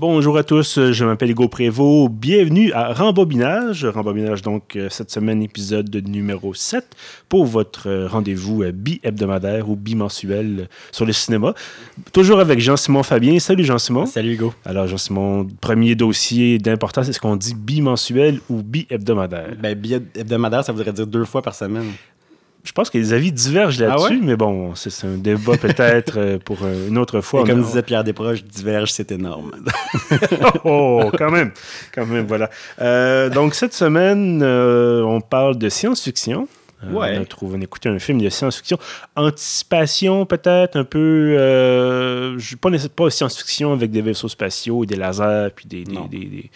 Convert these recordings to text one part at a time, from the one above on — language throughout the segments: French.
Bonjour à tous, je m'appelle Hugo Prévost. Bienvenue à Rembobinage. Rembobinage, donc, euh, cette semaine, épisode numéro 7 pour votre euh, rendez-vous euh, bi-hebdomadaire ou bimensuel sur le cinéma. Toujours avec Jean-Simon Fabien. Salut Jean-Simon. Salut Hugo. Alors, Jean-Simon, premier dossier d'importance, est-ce qu'on dit bimensuel ou bi-hebdomadaire? Ben, bi-hebdomadaire, ça voudrait dire deux fois par semaine je pense que les avis divergent ah là-dessus, mais bon, c'est un débat peut-être euh, pour une autre fois. comme disait Pierre Desproges, diverge, c'est énorme. oh, quand même, quand même, voilà. Euh, donc cette semaine, euh, on parle de science-fiction. Euh, ouais. On a trouvé, on a écouté un film de science-fiction. Anticipation, peut-être, un peu. Euh, pas, pas science-fiction avec des vaisseaux spatiaux et des lasers, puis des, des,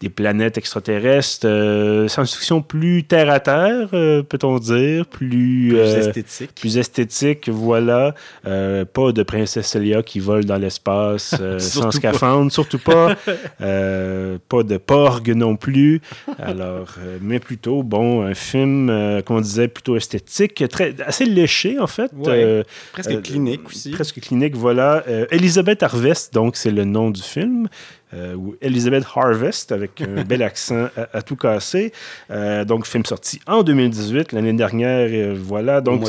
des, planètes extraterrestres. Euh, science-fiction plus terre à terre, euh, peut-on dire. Plus, esthétique. Plus esthétique, voilà. pas de princesse Célia qui vole dans l'espace sans scaphandre, surtout pas. pas de porg non plus. Alors, mais plutôt, bon, un film, comme on plutôt esthétique, très, assez léché en fait. Euh, presque euh, clinique aussi. Presque clinique, voilà. Euh, Elisabeth Harvest, donc c'est le nom du film. Ou Elizabeth Harvest, avec un bel accent à, tout casser. donc, film sorti en 2018, l'année dernière, voilà. Donc,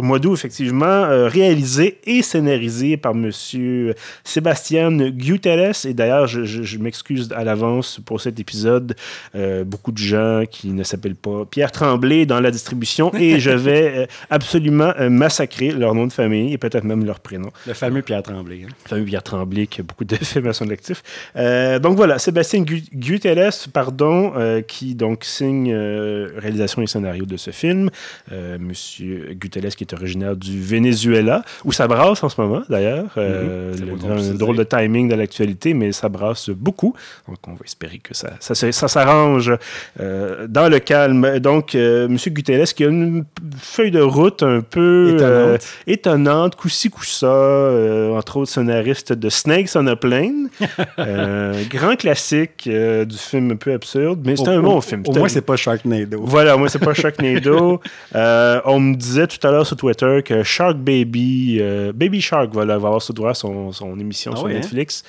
mois d'août, effectivement, réalisé et scénarisé par M. Sébastien Guterres. Et d'ailleurs, je, je m'excuse à l'avance pour cet épisode. beaucoup de gens qui ne s'appellent pas Pierre Tremblay dans la distribution et je vais euh, absolument euh, massacrer leur nom de famille et peut-être même leur prénom. Le fameux Pierre Tremblay. Hein. Le fameux Pierre Tremblay qui a beaucoup de films à son actif. Euh, donc voilà, Sébastien Guteles, pardon, qui donc signe réalisation et scénario de ce film. Monsieur Guteles qui est originaire du Venezuela, où ça brasse en ce moment d'ailleurs. Mm-hmm. un drôle de timing de l'actualité, mais ça brasse beaucoup. Donc on va espérer que ça, ça, ça s'arrange dans le calme. Donc, Monsieur Guteles qui a une feuille de route un peu étonnante, euh, étonnante coup-ci, coup-ça, euh, entre autres scénariste de Snakes on a Plane. Euh, grand classique du film un peu absurde, mais c'est un bon film. Au moins, c'est pas Sharknado. Voilà, au moins, c'est pas Sharknado. on me disait tout à l'heure sur Twitter que Shark Baby, Baby Shark, voilà, va avoir ce droit son, son émission ah sur hein? Netflix.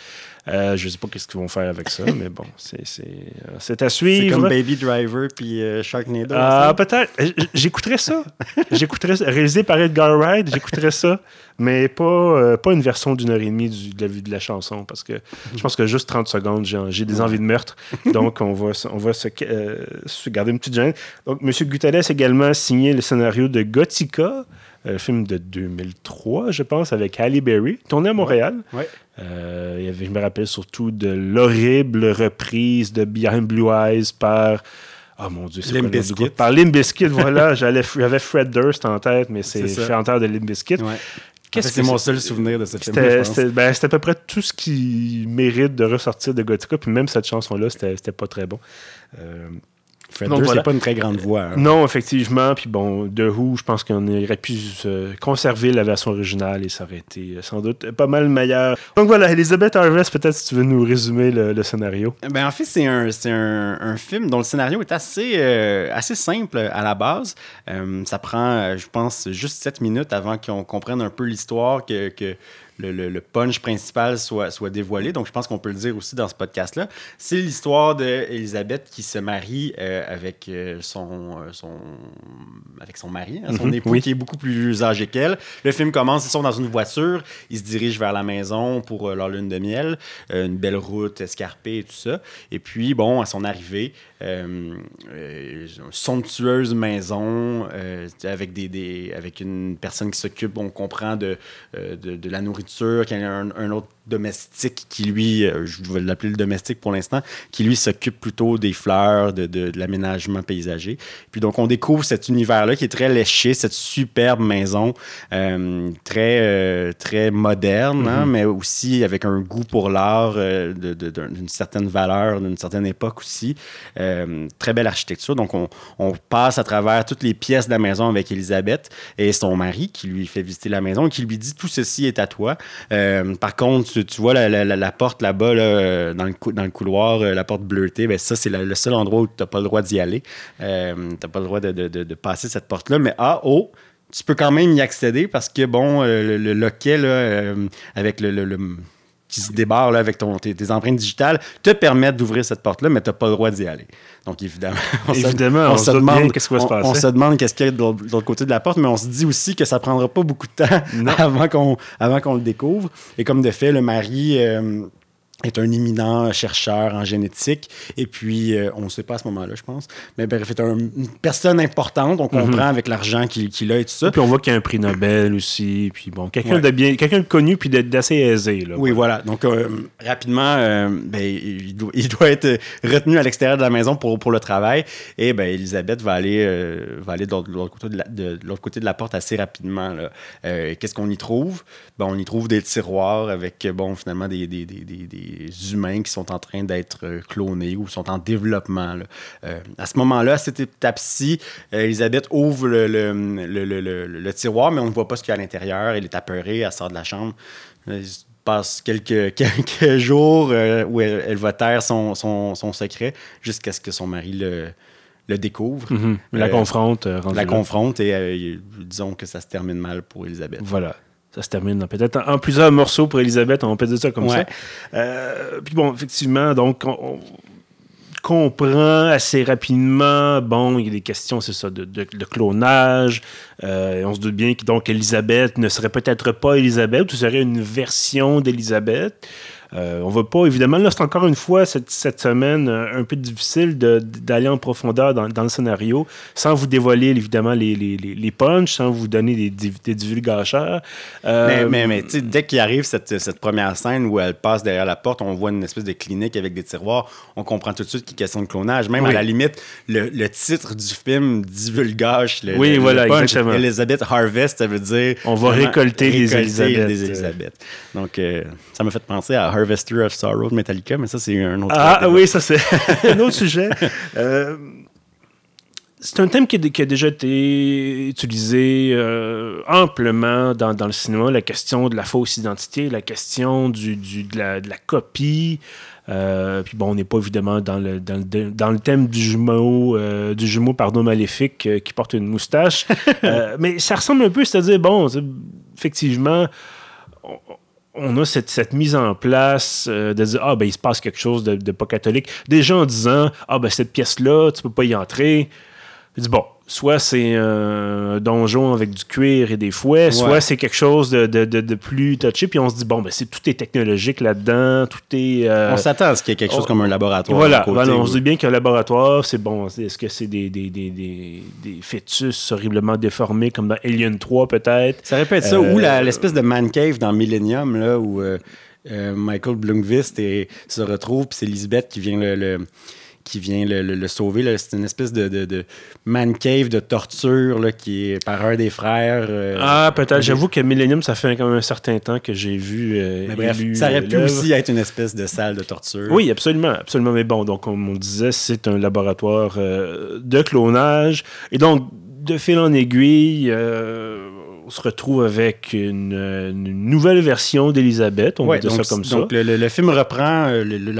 Euh, je ne sais pas qu'est-ce qu'ils vont faire avec ça, mais bon, c'est euh, à suivre. C'est comme Baby Driver puis euh, Sharknado. Ah, peut-être. J'écouterais ça. j'écouterais Réalisé par Edgar Wright, j'écouterais ça. Mais pas, pas une version d'une heure et demie du, de, la, de la chanson, parce que je pense que juste 30 secondes, j'ai des envies de meurtre. Donc, on va, on va se, se garder une petite gêne. Donc, M. Guterres a également signé le scénario de Gothica, un film de 2003, je pense, avec Halle Berry, tourné à Montréal. Ouais. Euh, je me rappelle surtout de l'horrible reprise de Behind Blue Eyes par. Oh mon Dieu, c'est Limp Bizkit. Par Limp Bizkit, voilà. J'avais Fred Durst en tête, mais c'est chanteur de Limp Bizkit. Qu'est-ce c'est mon seul souvenir de ce film ben, C'était à peu près tout ce qui mérite de ressortir de Gothica, puis même cette chanson-là, c'était pas très bon. Euh, Fred Durst, c'est pas une très grande voix. Hein. Non, effectivement. Puis bon, The Who, je pense qu'on aurait pu conserver la version originale et ça aurait été euh, sans doute pas mal meilleur. Donc voilà, Elizabeth Harvest, peut-être si tu veux nous résumer le, scénario. Ben, en fait, c'est un, un, un, film dont le scénario est assez, euh, assez simple à la base. Euh, ça prend, je pense, juste 7 minutes avant qu'on comprenne un peu l'histoire, que, que le, punch principal soit, soit dévoilé. Donc, je pense qu'on peut le dire aussi dans ce podcast-là. C'est l'histoire d'Elisabeth qui se marie euh, avec, euh, son, euh, son, avec son mari, hein, son mhm. époux, qui est beaucoup plus âgé qu'elle. Le film commence, ils sont dans une voiture, ils se dirigent vers la maison pour leur lune de miel, une belle route escarpée et tout ça. Et puis, bon, à son arrivée, une somptueuse maison avec, des, des, avec une personne qui s'occupe, on comprend, de, de, de la nourriture qu'il y a un, autre domestique qui, lui, euh, je vais l'appeler le domestique pour l'instant, qui, lui, s'occupe plutôt des fleurs, de, de, l'aménagement paysager. Puis donc, on découvre cet univers-là qui est très léché, cette superbe maison, euh, très, euh, très moderne, hein, mm-hmm. mais aussi avec un goût pour l'art d'une certaine valeur, d'une certaine époque aussi. très belle architecture. Donc, on, on, passe à travers toutes les pièces de la maison avec Elisabeth et son mari qui lui fait visiter la maison et qui lui dit tout ceci est à toi. par contre, tu, vois la, porte là-bas, euh, dans, le, dans le couloir, euh, la porte bleutée, ben ça, c'est le seul endroit où tu n'as pas le droit d'y aller. Euh, tu n'as pas le droit de, passer cette porte-là. Mais ah, oh, tu peux quand même y accéder parce que, bon, le, loquet, là, avec le, qui se débarrent là, avec ton, tes, empreintes digitales te permettent d'ouvrir cette porte-là, mais tu n'as pas le droit d'y aller. Donc, évidemment, on évidemment, se, on, se demande qu'est-ce qui va se passer. On, se demande qu'est-ce qu'il y a de l'autre côté de la porte, mais on se dit aussi que ça prendra pas beaucoup de temps avant qu'on avant qu'on le découvre. Et comme de fait, le mari... Euh, est un éminent chercheur en génétique. Et puis, euh, on ne sait pas à ce moment-là, je pense. Mais bref, est une personne importante. On comprend mhm. avec l'argent qu'il a et tout ça. Puis on voit qu'il y a un prix Nobel aussi. Puis bon, quelqu'un de bien, quelqu'un de connu puis d'assez aisé. Là, oui, voilà. Donc, euh, rapidement, euh, ben, il, doit, il, doit, être retenu à l'extérieur de la maison pour, pour le travail. Et ben, Elisabeth va aller, va aller de l'autre côté, de la, côté de la porte assez rapidement. Qu'est-ce qu'on y trouve? Ben, on y trouve des tiroirs avec, bon, finalement, des, des, des, des humains qui sont en train d'être euh, clonés ou sont en développement. Euh, à ce moment-là, à cette étape-ci, euh, Elisabeth ouvre le, le, tiroir, mais on ne voit pas ce qu'il y a à l'intérieur. Elle est apeurée, elle sort de la chambre. Il passe quelques, quelques jours où elle, va taire son, son, son secret jusqu'à ce que son mari le, le découvre. Mhm. La confronte. la confronte et disons que ça se termine mal pour Elisabeth. Voilà ça se termine peut-être en, plusieurs morceaux pour Elisabeth, on peut dire ça comme ça. Euh, puis bon, effectivement, donc on, comprend assez rapidement, bon, il y a des questions, c'est ça, de, clonage. Euh, on se doute bien que donc Elisabeth ne serait peut-être pas Elisabeth, ou serait une version d'Elisabeth. Euh, on va pas, évidemment, là, c'est encore une fois cette, semaine euh, un peu difficile d'aller en profondeur dans, le scénario sans vous dévoiler, évidemment, les, les, les punchs, sans vous donner des, des divulgateurs. Euh, mais, mais, mais dès qu'il arrive cette, cette, première scène où elle passe derrière la porte, on voit une espèce de clinique avec des tiroirs, on comprend tout de suite qu'il est question de clonage. Même à la limite, le, le, titre du film divulgage le, oui, voilà, punch. Elizabeth Harvest, ça veut dire. On va récolter, les Elisabeth. Donc, ça m'a fait penser à Harvester of Sorrow de Metallica, mais ça, c'est un autre Ah oui, ça, c'est un autre sujet. Euh, c'est un thème qui a, déjà été utilisé euh, amplement dans, dans, le cinéma, la question de la fausse identité, la question du, du de, la, de, la, copie. Euh, puis bon, on n'est pas évidemment dans le, dans le, dans le thème du jumeau, du jumeau pardon, maléfique qui porte une moustache. mais ça ressemble un peu, c'est-à-dire, bon, effectivement, on a cette, mise en place euh, de dire Ah, ben, il se passe quelque chose de, pas catholique. Déjà en disant Ah, ben, cette pièce-là, tu peux pas y entrer. Je dis Bon, soit c'est un donjon avec du cuir et des fouets, soit c'est quelque chose de, plus touché, puis on se dit, bon, ben, c'est, tout est technologique là-dedans, tout est... Euh, on s'attend à ce qu'il y ait quelque chose comme un laboratoire. Voilà, on se dit bien qu'un laboratoire, c'est bon, est-ce que c'est des, des, fœtus horriblement déformés, comme dans Alien 3 peut-être? Ça répète ça, ou euh, l'espèce de man cave dans Millennium, là, où... Euh, Michael Blomqvist se retrouve, puis c'est Lisbeth qui vient le qui vient le, sauver. C'est une espèce de, man cave de torture là, qui est par un des frères. Euh, ah, peut-être. J'avoue que Millennium, ça fait quand même un certain temps que j'ai vu. Euh, mais bref, ça aurait pu aussi être une espèce de salle de torture. Oui, absolument. absolument. Mais bon, donc, comme on disait, c'est un laboratoire euh, de clonage. Et donc, de fil en aiguille, on se retrouve avec une, nouvelle version d'Elisabeth, on va dire ça comme ça. Donc, le, film reprend le,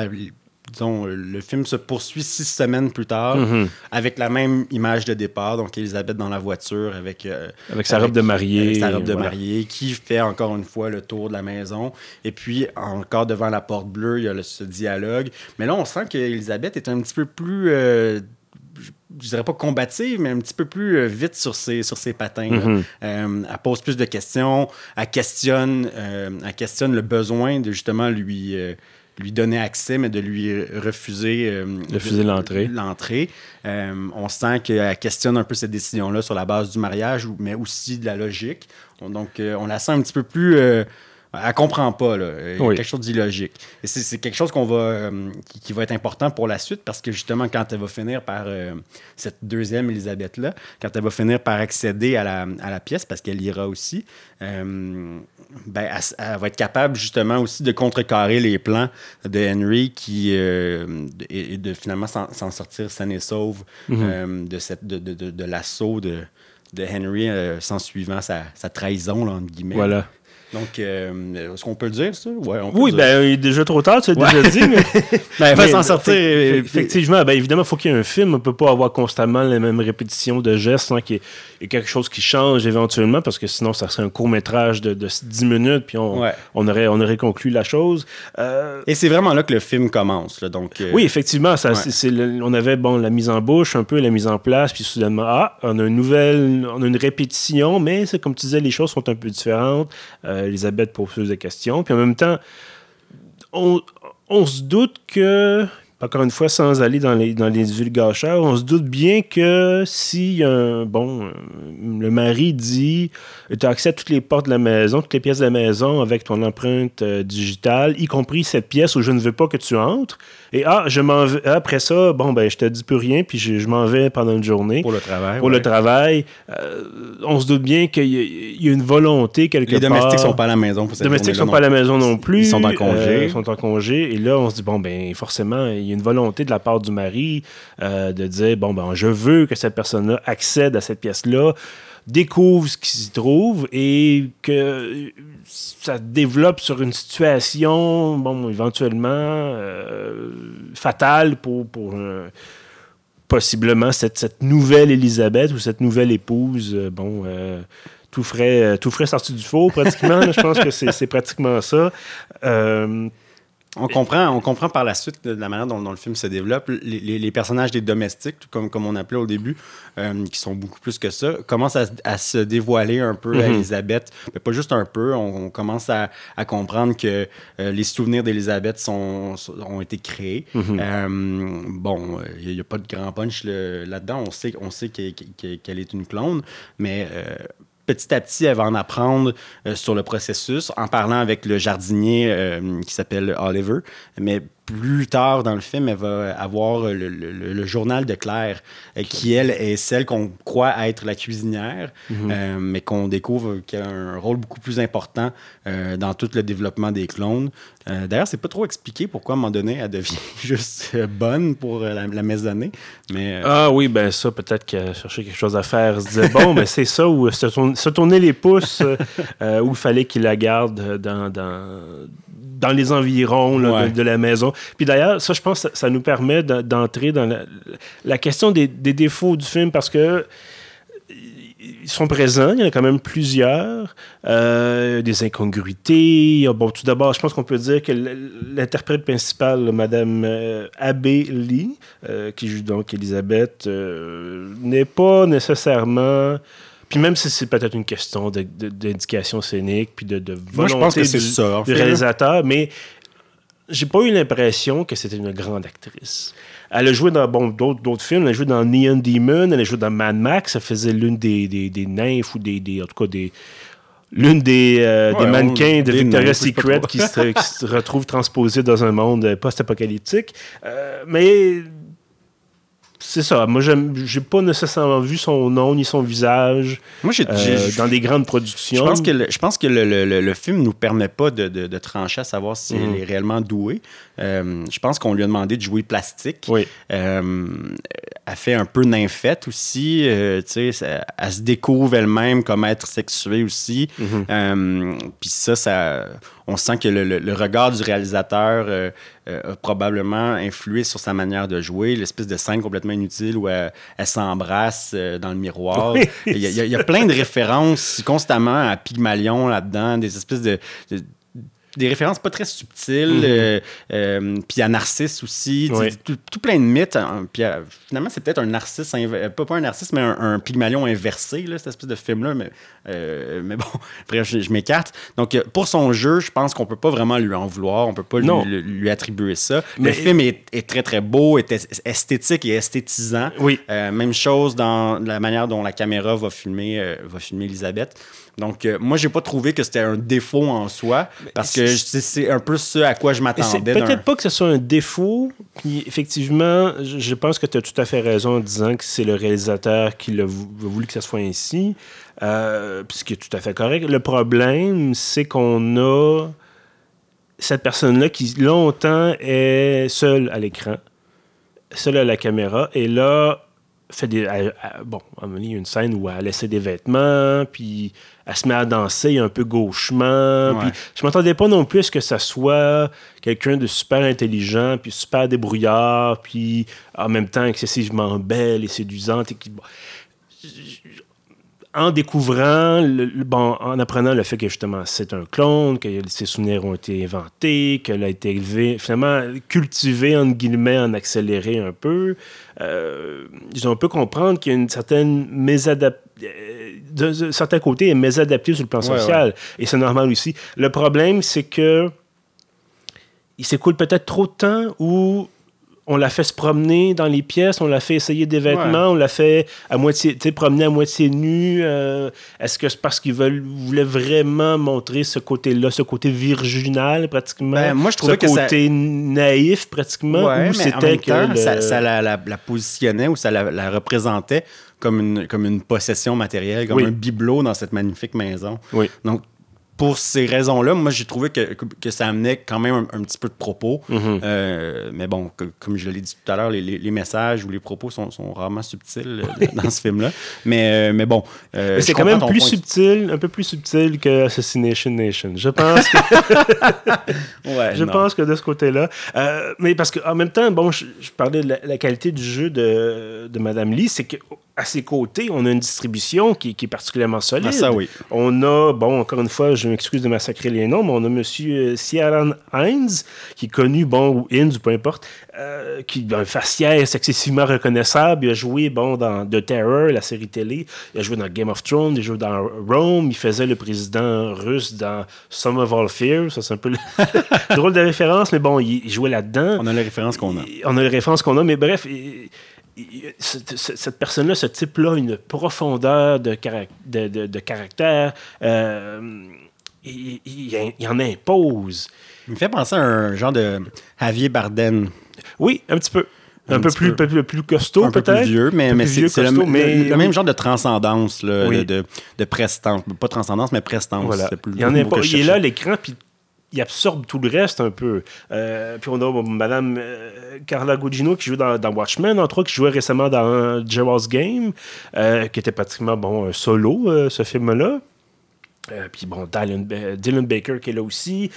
disons, le film se poursuit six semaines plus tard mhm. avec la même image de départ. Donc, Elisabeth dans la voiture avec, euh, avec sa robe de mariée. Avec sa robe de mariée qui fait encore une fois le tour de la maison. Et puis, encore devant la porte bleue, il y a ce dialogue. Mais là, on sent qu'Elisabeth est un petit peu plus. Euh, je dirais pas combative, mais un petit peu plus euh, vite sur ses, sur ses patins. Mhm. elle pose plus de questions, elle questionne, elle questionne le besoin de justement lui, lui donner accès, mais de lui refuser, euh, refuser l'entrée. l'entrée. Euh, on sent qu'elle questionne un peu cette décision-là sur la base du mariage, mais aussi de la logique. Donc, euh, on la sent un petit peu plus elle comprend pas, là. Il y a quelque chose d'illogique. Et c'est quelque chose qu'on va, euh, qui, va être important pour la suite parce que justement, quand elle va finir par, euh, cette deuxième Elisabeth-là, quand elle va finir par accéder à la, à la pièce, parce qu'elle ira aussi, euh, ben, elle, va être capable justement aussi de contrecarrer les plans de Henry qui, et, de finalement s'en sortir saine et sauve mm-hmm. de, cette, de, de, de, l'assaut de, de Henry, sans suivant sa, sa trahison, là, entre guillemets. Voilà. Donc, euh, est-ce qu'on peut le dire, ça? Ouais, on peut oui, ben, il est déjà trop tard, tu l'as déjà dit. Mais... ben, il va s'en sortir. Effectivement, ben, évidemment, il faut qu'il y ait un film. On ne peut pas avoir constamment les mêmes répétitions de gestes sans qu'il y, ait quelque chose qui change éventuellement, parce que sinon, ça serait un court-métrage de, 10 minutes, puis on, on, aurait, on aurait conclu la chose. Euh, Et c'est vraiment là que le film commence. Là, donc, euh, Oui, effectivement. Ça, on avait bon, la mise en bouche, un peu la mise en place, puis soudainement, ah, on a une nouvelle, on a une répétition, mais c'est comme tu disais, les choses sont un peu différentes. Euh, Elisabeth pose des questions. Puis en même temps, on, on se doute que encore une fois, sans aller dans les, dans les vulgacheurs, on se doute bien que si un, bon, euh, le mari dit tu as accès à toutes les portes de la maison, toutes les pièces de la maison avec ton empreinte euh, digitale, y compris cette pièce où je ne veux pas que tu entres, et ah, je m'en vais, après ça, bon, ben, je te dis plus rien, puis je, m'en vais pendant une journée. Pour le travail. Pour le travail. Euh, on se doute bien qu'il y, a une volonté quelque part. Les domestiques sont pas à la maison pour cette Les domestiques sont pas à la maison non plus. Ils sont en congé. ils sont en congé. Et là, on se dit, bon, ben, forcément, il y a une volonté de la part du mari euh, de dire, bon, ben, je veux que cette personne-là accède à cette pièce-là découvre ce qui s'y trouve et que ça développe sur une situation, bon, éventuellement euh, fatale pour, pour possiblement cette, cette, nouvelle Élisabeth ou cette nouvelle épouse. Euh, bon, tout frais, tout frais sorti du four, pratiquement. je pense que c'est pratiquement ça. On comprend, on comprend par la suite de la manière dont, le film se développe. Les, personnages des domestiques, comme, comme on appelait au début, euh, qui sont beaucoup plus que ça, commencent à, se dévoiler un peu à mhm. Elisabeth. Mais pas juste un peu, on, commence à, comprendre que euh, les souvenirs d'Elisabeth ont été créés. Mhm. Euh, bon, il n'y a, pas de grand punch là-dedans. On sait, on sait qu'elle est une clone, mais petit à petit, elle va en apprendre euh, sur le processus en parlant avec le jardinier euh, qui s'appelle Oliver. Mais plus tard dans le film, elle va avoir le, journal de Claire, euh, qui, elle, est celle qu'on croit être la cuisinière, mhm. euh, mais qu'on découvre qui a un rôle beaucoup plus important euh, dans tout le développement des clones. D'ailleurs, c'est pas trop expliqué pourquoi, à un moment donné, elle devient juste bonne pour la, maisonnée. Mais, Ah oui, ben ça, peut-être qu'elle cherchait quelque chose à faire. Elle se disait, bon, ben c'est ça, ou se, tourner les pouces, où il fallait qu'il la garde dans, dans dans les environs de, la maison. Puis d'ailleurs, ça, je pense, ça, nous permet d'entrer dans la, question des, défauts du film parce que ils sont présents, il y en a quand même plusieurs, euh, des incongruités. Bon, tout d'abord, je pense qu'on peut dire que l'interprète principale, Madame euh, Abbé Lee, euh, qui joue donc Elisabeth, n'est pas nécessairement puis même si c'est peut-être une question d'indication scénique, puis de, de volonté du, réalisateur, mais j'ai pas eu l'impression que c'était une grande actrice. Elle a joué dans bon, d'autres films. Elle a joué dans Neon Demon, elle a joué dans Mad Max. Elle faisait l'une des, des, des, nymphes ou des, des, en tout cas des l'une des, euh, des mannequins de Victoria's Secret qui se, qui se, retrouve transposée dans un monde post-apocalyptique. Euh, mais c'est ça. Moi, j'ai pas nécessairement vu son nom ni son visage Moi, euh, dans des grandes productions. Je pense que le, je pense que le, le, le film nous permet pas de, de, trancher à savoir si elle mhm. est réellement douée. Euh, je pense qu'on lui a demandé de jouer plastique. Oui. Euh, elle fait un peu nymphette aussi. elle se découvre elle-même comme être sexuée aussi. Mhm. Puis ça, ça on sent que le, regard du réalisateur euh, euh, a probablement influé sur sa manière de jouer, l'espèce de scène complètement inutile où elle, s'embrasse euh, dans le miroir. Il, y a, plein de références constamment à Pygmalion là-dedans, des espèces de des références pas très subtiles. Mhm. Euh, euh, puis à Narcisse aussi. Tout, plein de mythes. Hein. Puis euh, finalement, c'est peut-être un narcisse, pas, pas un narcisse, mais un, Pygmalion inversé, là, cette espèce de film-là. Mais, mais bon, après, je, m'écarte. Donc, pour son jeu, je pense qu'on peut pas vraiment lui en vouloir. On peut pas lui, lui, attribuer ça. le film est, est, très, très beau, est esthétique et esthétisant. Oui. même chose dans la manière dont la caméra va filmer, va filmer Elisabeth. Donc, moi, moi, j'ai pas trouvé que c'était un défaut en soi, parce que c'est un peu ce à quoi je m'attendais. Peut-être pas que ce soit un défaut. Puis, effectivement, je pense que tu as tout à fait raison en disant que c'est le réalisateur qui a voulu que ça soit ainsi, euh, ce qui est tout à fait correct. Le problème, c'est qu'on a cette personne-là qui longtemps est seule à l'écran, seule à la caméra, et là, fait des. bon, il y a une scène où elle laissé des vêtements, puis elle se met à danser un peu gauchement. Puis je m'attendais pas non plus que ça soit quelqu'un de super intelligent, puis super débrouillard, puis en même temps excessivement belle et séduisante. Et qui, en découvrant, bon, en apprenant le fait que justement c'est un clone, que ses souvenirs ont été inventés, qu'elle a été élevée, finalement cultivée, en guillemets, en accéléré un peu, euh, ils ont un peu comprendre qu'il y a une certaine mésadaptation. Euh, de, certains côtés, est mésadapté sur le plan social. Et c'est normal aussi. Le problème, c'est que il s'écoule peut-être trop de temps où on l'a fait se promener dans les pièces, on l'a fait essayer des vêtements, on l'a fait à moitié, promener à moitié nu. Euh, est-ce que c'est parce qu'ils voulaient vraiment montrer ce côté-là, ce côté virginal pratiquement, ben, moi je trouvais ce côté naïf pratiquement, ou c'était que ça, la, positionnait ou ça la, représentait comme une, comme une possession matérielle, comme un bibelot dans cette magnifique maison. Oui. Donc pour ces raisons-là, moi, j'ai trouvé que, que, ça amenait quand même un, petit peu de propos. Mhm. Euh, mais bon, comme je l'ai dit tout à l'heure, les, les, messages ou les propos sont, sont rarement subtils euh, dans ce film-là. Mais, euh, mais bon. c'est quand même plus subtil, un peu plus subtil que Assassination Nation. Je pense que. ouais, je pense que de ce côté-là. mais parce qu'en même temps, bon, je, parlais de la, qualité du jeu de, de Madame Lee, c'est que à ses côtés, on a une distribution qui, qui est particulièrement solide. Ah, ça, oui. On a, bon, encore une fois, je m'excuse de massacrer les noms, mais on a M. Ciaran Hines, qui est connu, bon, ou Hines, ou peu importe, euh, qui a un faciès excessivement reconnaissable. Il a joué, bon, dans The Terror, la série télé. Il a joué dans Game of Thrones, il a joué dans Rome. Il faisait le président russe dans Some of All Fear. Ça, c'est un peu le drôle de référence, mais bon, il, jouait là-dedans. On a les références qu'on a. On a les références qu'on a, mais bref cette personne-là, ce type-là, une profondeur de, de, caractère. Euh, il, il, en impose. Il me fait penser à un genre de Javier Bardem. Oui, un petit peu. Un, peu, plus, peu, plus, costaud, peut-être. Un peu plus vieux, mais, mais c'est le, le, même genre de transcendance, là, de, de, prestance. Pas transcendance, mais prestance. Voilà. il, en il est là, l'écran, puis il absorbe tout le reste un peu. Euh, puis on a Madame euh, Carla Gugino qui joue dans, Watchmen, entre autres, qui jouait récemment dans Gerald's Game, euh, qui était pratiquement bon, un solo, ce film-là. Puis bon, Dylan, Baker qui est là aussi,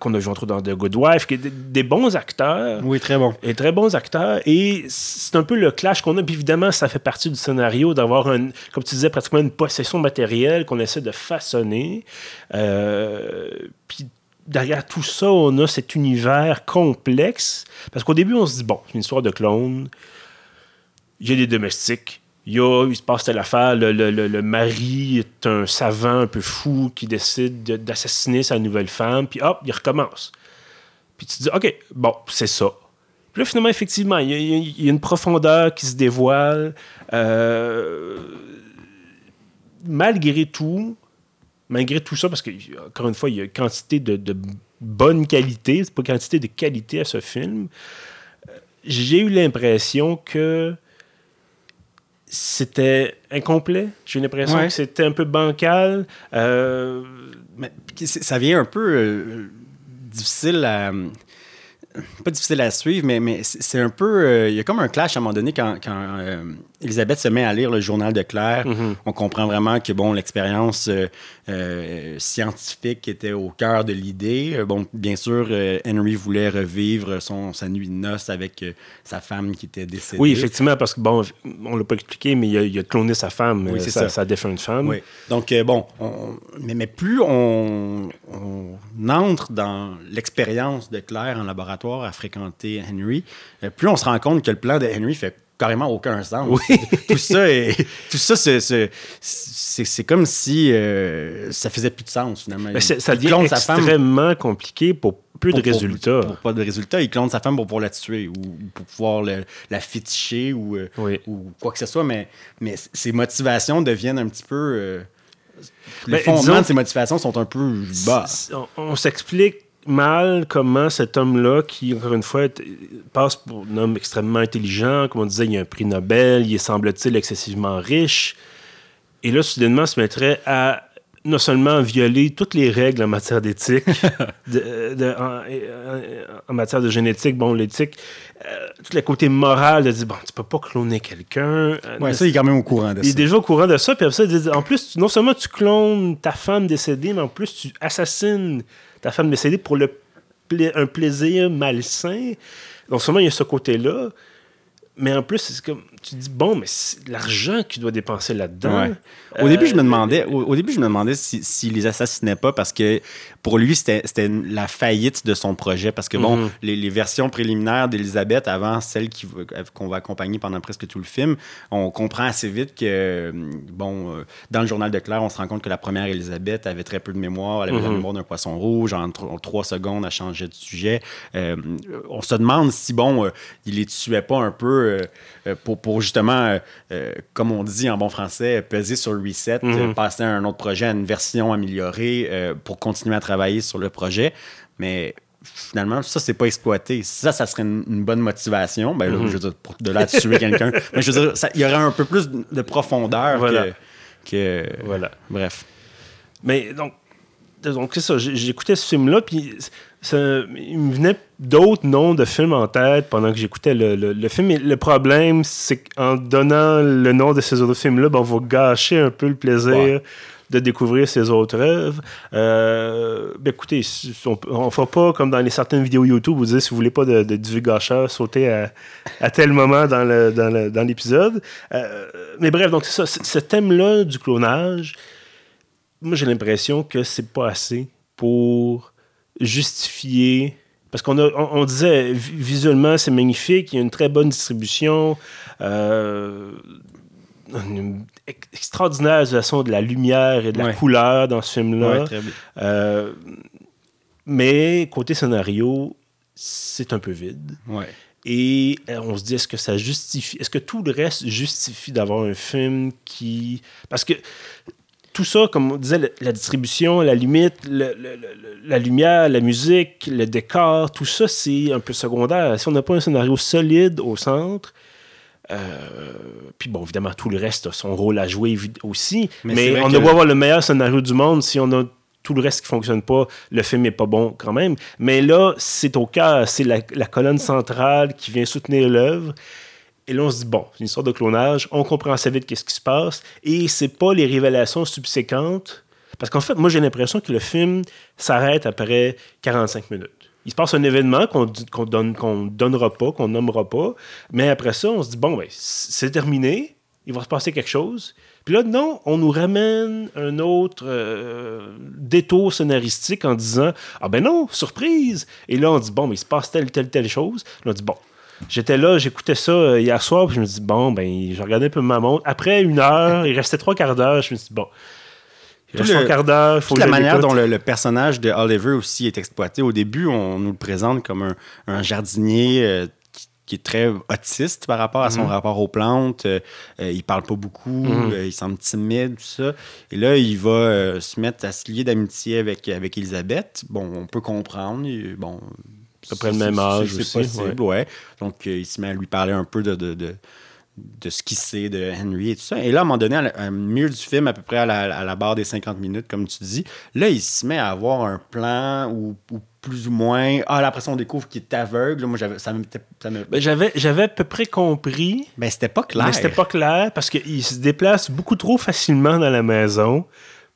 qu'on a vu entre dans The Good Wife, qui est des, bons acteurs. Oui, très bons. Et très bons acteurs. Et c'est un peu le clash qu'on a. Puis évidemment, ça fait partie du scénario d'avoir, un, comme tu disais, pratiquement une possession matérielle qu'on essaie de façonner. puis derrière tout ça, on a cet univers complexe. Parce qu'au début, on se dit, bon, c'est une histoire de clones. Il y a des domestiques. Il, y a, il se passe telle affaire. Le, le, mari est un savant un peu fou qui décide d'assassiner sa nouvelle femme. Puis hop, il recommence. Puis tu te dis, OK, bon, c'est ça. Puis là, finalement, effectivement, il y, a, une profondeur qui se dévoile. Euh, malgré tout, malgré tout ça, parce que, encore une fois, il y a quantité de, de bonne qualité, c'est pas quantité de qualité à ce film, euh, j'ai eu l'impression que c'était incomplet. J'ai l'impression que c'était un peu bancal. Euh, Mais ça vient un peu euh, difficile à pas difficile à suivre, mais, mais c'est un peu. Euh, il y a comme un clash à un moment donné quand, quand euh, Elisabeth se met à lire le journal de Claire. Mm-hmm. On comprend vraiment que bon, l'expérience euh, scientifique était au cœur de l'idée. bon, bien sûr, Henry voulait revivre son, sa nuit de noces avec sa femme qui était décédée. Oui, effectivement, parce que bon, on l'a pas expliqué, mais il a, a cloné sa femme, oui, sa, sa défunte femme. Oui. Donc, bon, mais, mais plus on, on entre dans l'expérience de Claire en laboratoire, à fréquenter Henry, euh, plus on se rend compte que le plan de Henry fait carrément aucun sens. tout ça, est, tout ça c'est, comme si euh, ça faisait plus de sens, finalement. Mais ça devient extrêmement compliqué pour peu de résultats. Pour, pas de résultats. Il clone sa femme pour pouvoir la tuer ou, pour pouvoir la féticher ou, euh, ou quoi que ce soit. Mais, mais ses motivations deviennent un petit peu... les ben, fondements de ses motivations sont un peu bas. on s'explique mal comment cet homme-là, qui, encore une fois, passe pour un homme extrêmement intelligent, comme on disait, il a un prix Nobel, il est, semble-t-il, excessivement riche, et là, soudainement, se mettrait à non seulement violé toutes les règles en matière d'éthique, en, en, matière de génétique, bon, l'éthique, euh, tout le côté moral de dire, bon, tu peux pas cloner quelqu'un. Euh, ouais, ça, il est quand même au courant de ça. Il est déjà au courant de ça, puis ça, en plus, non seulement tu clones ta femme décédée, mais en plus, tu assassines ta femme décédée pour le un plaisir malsain. Donc, seulement, il y a ce côté-là. Mais en plus, c'est comme tu dis bon, mais l'argent que tu dois dépenser là-dedans. Au début, je me euh, demandais, au, début, je me demandais s'il si, les assassinait pas parce que pour lui, c'était la faillite de son projet. Parce que bon, mhm. les, versions préliminaires d'Elisabeth, avant celle qu'on va accompagner pendant presque tout le film, on comprend assez vite que bon, euh, dans le journal de Claire, on se rend compte que la première Elisabeth avait très peu de mémoire. Elle avait la mhm. mémoire d'un poisson rouge. En, trois secondes, elle changeait de sujet. Euh, on se demande si bon, il les tuait pas un peu pour pour justement, euh, euh, comme on dit en bon français, peser sur le reset, mhm. euh, passer à un autre projet, à une version améliorée pour continuer à travailler sur le projet. Mais finalement, ça, c'est pas exploité. Ça, ça serait une, bonne motivation. Ben, mhm. je veux dire, de là tuer quelqu'un. Mais je veux dire, il y aurait un peu plus de profondeur que, que. Voilà. Bref. Mais donc, donc c'est ça. J'écoutais ce film-là, puis il me venait d'autres noms de films en tête pendant que j'écoutais le, film. Et le problème, c'est qu'en donnant le nom de ces autres films-là, ben, on va gâcher un peu le plaisir. de découvrir ces autres œuvres. Euh, ben écoutez, on ne fera pas comme dans les certaines vidéos YouTube, vous dites si vous voulez pas de, de gâcheur, sautez à, tel moment dans l'épisode. Euh, mais bref, donc c'est ça. Ce thème-là du clonage, moi j'ai l'impression que c'est pas assez pour justifier. Parce qu'on on, disait visuellement, c'est magnifique, il y a une très bonne distribution, euh, une extraordinaire utilisation de la lumière et de la couleur dans ce film-là. Euh, mais côté scénario, c'est un peu vide. Et euh, on se dit, est-ce que ça justifie, est-ce que tout le reste justifie d'avoir un film qui. Parce que tout ça, comme on disait, la distribution, la limite, la lumière, la musique, le décor, tout ça, c'est un peu secondaire. Si on n'a pas un scénario solide au centre, euh, puis bon, évidemment, tout le reste a son rôle à jouer aussi. Mais, on doit avoir le meilleur scénario du monde si on a tout le reste qui fonctionne pas, le film est pas bon quand même. Mais là, c'est au cas, c'est la, la, colonne centrale qui vient soutenir l'œuvre. Et là, on se dit, bon, c'est une sorte de clonage, on comprend assez vite qu'est-ce qui se passe, et c'est pas les révélations subséquentes. Parce qu'en fait, moi, j'ai l'impression que le film s'arrête après 45 minutes. Il se passe un événement qu'on ne donne, qu'on donnera pas, qu'on nommera pas, mais après ça, on se dit, bon, ben, c'est terminé, il va se passer quelque chose. Puis là, non, on nous ramène un autre euh, détour scénaristique en disant, ah ben non, surprise. Et là, on dit, bon, mais il se passe telle, telle, telle chose. Là, on dit, bon, J'étais là, j'écoutais ça euh, hier soir, puis je me dis, bon, ben, je regardais un peu ma montre. Après une heure, il restait trois quarts d'heure, je me suis dit, bon, il reste trois quarts d'heure, faut que la manière dont le, personnage de Oliver aussi est exploité. Au début, on nous le présente comme un, jardinier euh, qui, est très autiste par rapport à son mhm. rapport aux plantes. Euh, il parle pas beaucoup, mhm. il semble timide, tout ça. Et là, il va se mettre à se lier d'amitié avec, avec Elisabeth. Bon, on peut comprendre. Bon, à peu près le même âge aussi. Possible, ouais. Donc, euh, il se met à lui parler un peu de, de, de, de ce qu'il sait de Henry et tout ça. Et là, à un moment donné, à milieu du film, à peu près à la, barre des 50 minutes, comme tu dis, là, il se met à avoir un plan ou, plus ou moins. Ah, là, après on découvre qu'il est aveugle. Moi, j'avais, ça me. Ben, j'avais, j'avais à peu près compris. Mais ben, c'était pas clair. Mais c'était pas clair parce qu'il se déplace beaucoup trop facilement dans la maison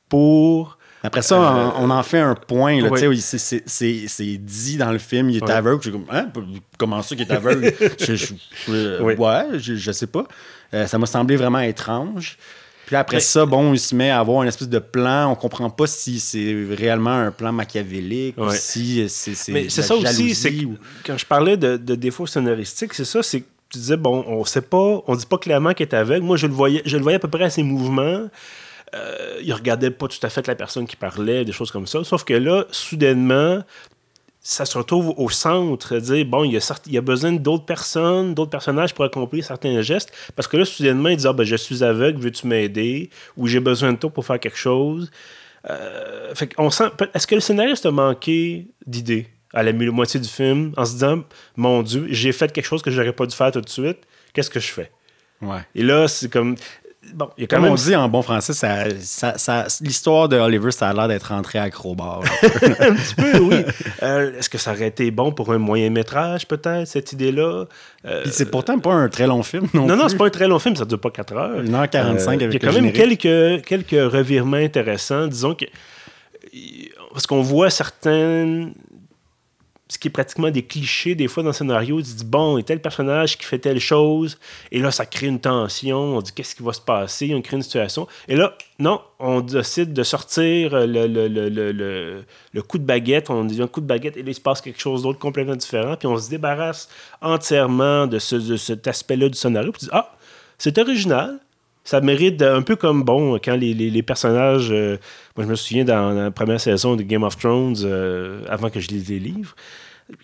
pour après ça, on, en fait un point. Là, C'est dit dans le film, il est aveugle. Je comme, hein? Comment ça qu'il est aveugle? je, Ouais, je, sais pas. Euh, ça m'a semblé vraiment étrange. Puis après ça, bon, il se met à avoir une espèce de plan. On comprend pas si c'est réellement un plan machiavélique ou si c'est. Mais c'est ça aussi, c'est quand je parlais de, de défauts scénaristiques, c'est ça, c'est que tu disais, bon, on sait pas, on dit pas clairement qu'il est aveugle. Moi, je le voyais, je le voyais à peu près à ses mouvements. Euh, il regardait pas tout à fait la personne qui parlait, des choses comme ça. Sauf que là, soudainement, ça se retrouve au centre, dire bon, il y a, il y a besoin d'autres personnes, d'autres personnages pour accomplir certains gestes. Parce que là, soudainement, il dit ah, ben, je suis aveugle, veux-tu m'aider? Ou j'ai besoin de toi pour faire quelque chose. Euh, fait on sent. Est-ce que le scénariste a manqué d'idées à la moitié du film en se disant mon Dieu, j'ai fait quelque chose que j'aurais pas dû faire tout de suite, qu'est-ce que je fais? Ouais. Et là, c'est comme bon, il y a quand Comme même... on dit en bon français, ça, ça, ça l'histoire de Oliver, ça a l'air d'être rentré à acrobat. Un, petit peu, oui. Euh, est-ce que ça aurait été bon pour un moyen métrage, peut-être, cette idée-là? Euh, c'est pourtant pas un très long film, non Non, non, c'est pas un très long film, ça dure pas 4 heures. 1h45 avec Il y a quand même quelques, quelques revirements intéressants. Disons que... Parce qu'on voit certains ce qui est pratiquement des clichés des fois dans le scénario. Tu dis, bon, il y a tel personnage qui fait telle chose, et là, ça crée une tension. On dit, qu'est-ce qui va se passer? On crée une situation. Et là, non, on décide de sortir le, le, le, le coup de baguette. On dit un coup de baguette, et là, il se passe quelque chose d'autre complètement différent. Puis on se débarrasse entièrement de, ce, de cet aspect-là du scénario. Puis tu dis, ah, c'est original ça mérite un peu comme bon quand les, les, personnages euh, moi je me souviens dans la première saison de Game of Thrones euh, avant que je lise les livres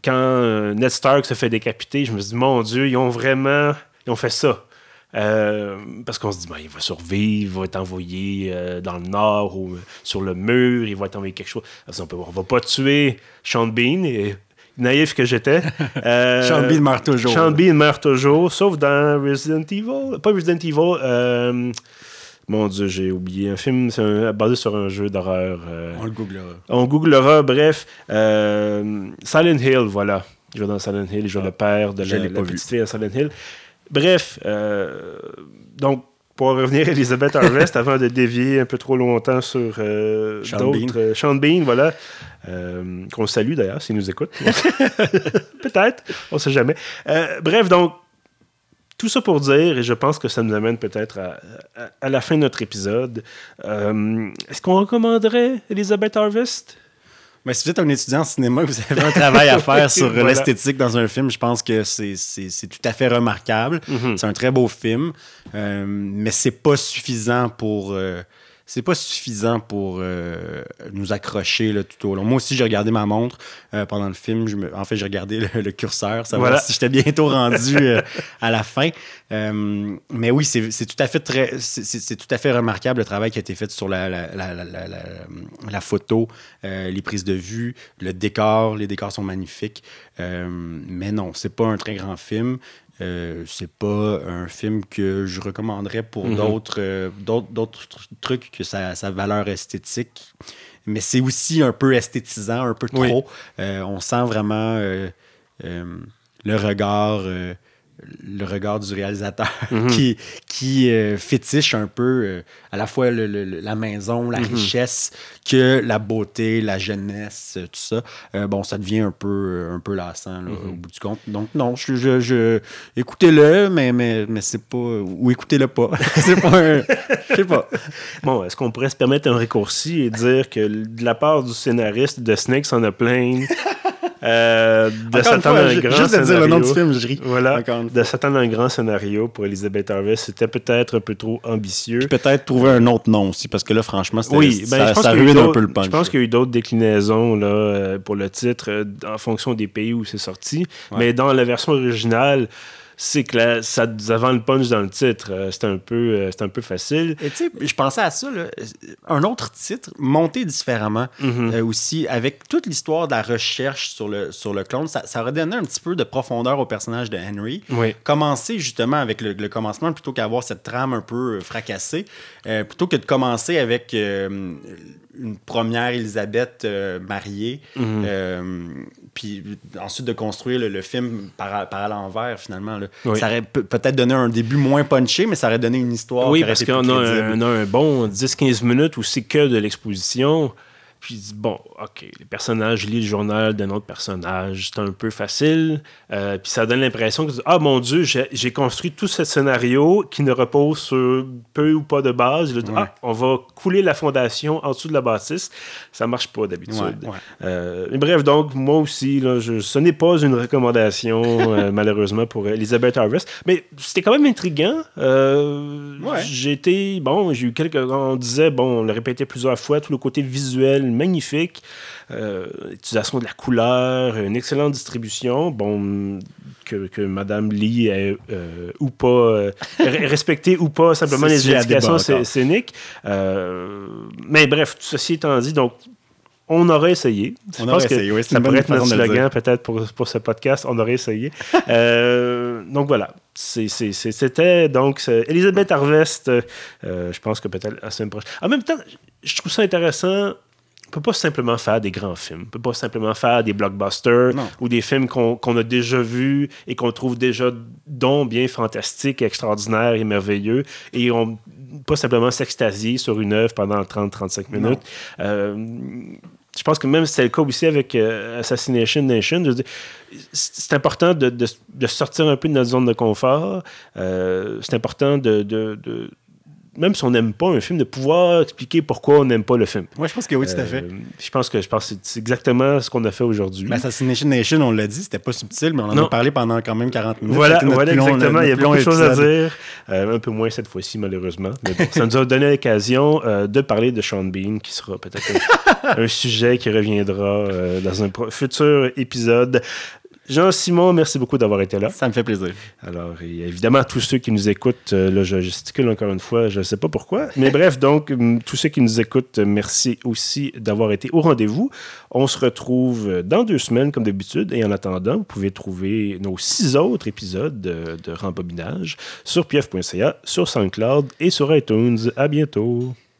quand euh, Ned Stark se fait décapiter je me suis dit mon dieu ils ont vraiment ils ont fait ça. Parce qu'on se dit ben, il va survivre il va être envoyé dans le nord ou sur le mur il va être envoyé quelque chose. On, ne va pas tuer Sean Bean et naïf que j'étais. Euh, Sean Bean meurt toujours. Sean Bean meurt toujours, sauf dans Resident Evil. Pas Resident Evil. Euh, mon Dieu, j'ai oublié. Un film basé sur un jeu d'horreur. Euh, on le googlera. On googlera, bref. Silent Hill, voilà. Il joue dans Silent Hill, il joue le père de la, la petite fille à Silent Hill. Bref, donc pour revenir à Elizabeth Harvest, avant de dévier un peu trop longtemps sur euh, d'autres. Euh, Sean Bean, voilà. Euh, qu'on salue d'ailleurs s'il nous écoute. peut-être, on ne sait jamais. bref, donc, tout ça pour dire, et je pense que ça nous amène peut-être à, la fin de notre épisode. Est-ce qu'on recommanderait Elizabeth Harvest? Mais si vous êtes un étudiant en cinéma et vous avez un travail à faire sur l'esthétique dans un film, je pense que c'est tout à fait remarquable. Mm-hmm. C'est un très beau film, euh, mais c'est pas suffisant pour. Euh, c'est pas suffisant pour euh, nous accrocher là, tout au long. Moi aussi, j'ai regardé ma montre euh, pendant le film. Je me... En fait, j'ai regardé le, curseur, savoir si j'étais bientôt rendu euh, à la fin. Mais oui, c'est tout à fait très, c'est tout à fait remarquable le travail qui a été fait sur la, la, la, la photo, les prises de vue, le décor. Les décors sont magnifiques. mais non, c'est pas un très grand film. Euh, c'est pas un film que je recommanderais pour euh, d'autres, d'autres, trucs que sa, sa valeur esthétique. Mais c'est aussi un peu esthétisant, un peu trop. Euh, on sent vraiment le regard le regard du réalisateur mhm. qui, qui euh, fétiche un peu euh, à la fois la maison, la mhm. richesse, que la beauté, la jeunesse, euh, tout ça. bon, ça devient un peu, un peu lassant au mhm. bout du compte. Donc, non, je, je, écoutez-le, mais, mais, mais c'est pas. Ou écoutez-le pas. c'est pas un. Je sais pas. Bon, est-ce qu'on pourrait se permettre un raccourci et dire que de la part du scénariste de Snakes on a plein euh, de s'attendre à un grand juste scénario. dire le nom du film, je ris. Voilà, de s'attendre à un grand scénario pour Elizabeth Harvest, c'était peut-être un peu trop ambitieux. Peut-être trouver un autre nom aussi, parce que là, franchement, oui, ben, ça, pense ça ruine un peu le punch. Je pense qu'il y a eu d'autres déclinaisons là, euh, pour le titre euh, en fonction des pays où c'est sorti. Mais dans la version originale, c'est que ça avant le punch dans le titre. Euh, c'est un, peu, euh, un peu facile. Et tu sais, je pensais à ça, un autre titre, monté différemment mhm. euh, aussi, avec toute l'histoire de la recherche sur le, sur le clone, ça, ça, aurait donné un petit peu de profondeur au personnage de Henry. Commencer justement avec le, commencement plutôt qu'avoir cette trame un peu fracassée, plutôt que de commencer avec une première Elisabeth mariée. Mhm puis ensuite de construire le, film par, par à l'envers, finalement. Ça aurait peut-être donné un début moins punché, mais ça aurait donné une histoire. Oui, parce qu'on a, a, un bon 10-15 minutes où c'est que de l'exposition. Puis il dit, bon, OK, les personnages lisent le journal d'un autre personnage, c'est un peu facile. Euh, puis ça donne l'impression que, ah mon Dieu, j'ai construit tout ce scénario qui ne repose sur peu ou pas de base. Ah, on va couler la fondation en dessous de la bâtisse. Ça marche pas d'habitude. Euh, bref, donc, moi aussi, là, je, ce n'est pas une recommandation, euh, malheureusement, pour Elizabeth Harvest. Mais c'était quand même intriguant. J'ai été, bon, j'ai eu quelques. On disait, bon, on l'a répété plusieurs fois, tout le côté visuel magnifique. Euh, utilisation de la couleur, une excellente distribution. Bon, que, que Madame Lee ait euh, ou pas euh, respecté ou pas simplement les indications scéniques. mais bref, tout ceci étant dit, donc on aurait essayé. On aurait essayé, oui, Ça pourrait être notre slogan peut-être pour, pour, ce podcast. On aurait essayé. donc voilà. c'était donc Elisabeth Harvest. je pense que peut-être la semaine prochaine. En même temps, je trouve ça intéressant on peut pas simplement faire des grands films. On peut pas simplement faire des blockbusters ou des films qu'on a déjà vus et qu'on trouve déjà dont bien fantastiques, extraordinaires et merveilleux. Et on pas simplement s'extasier sur une œuvre pendant 30-35 minutes. Euh, je pense que même si c'était le cas aussi avec euh, Assassination Nation, c'est important de, de, sortir un peu de notre zone de confort. Euh, c'est important de, de même si on n'aime pas un film, de pouvoir expliquer pourquoi on n'aime pas le film. Moi, je pense que oui, tout à fait. Euh, je pense que je pense c'est exactement ce qu'on a fait aujourd'hui. Assassination Nation, on l'a dit, c'était pas subtil, mais on en a parlé pendant quand même 40 minutes. Voilà, voilà exactement. Il y a beaucoup de choses à dire. Euh, un peu moins cette fois-ci, malheureusement. Mais bon, ça nous a donné l'occasion euh, de parler de Sean Bean, qui sera peut-être un, sujet qui reviendra dans un futur épisode. Jean-Simon, merci beaucoup d'avoir été là. Ça me fait plaisir. Alors, évidemment, tous ceux qui nous écoutent, euh, là, je gesticule encore une fois, je ne sais pas pourquoi. Mais bref, donc, tous ceux qui nous écoutent, merci aussi d'avoir été au rendez-vous. On se retrouve dans deux semaines, comme d'habitude. Et en attendant, vous pouvez trouver nos six autres épisodes de, de Rembobinage sur pf.ca, sur SoundCloud et sur iTunes. À bientôt.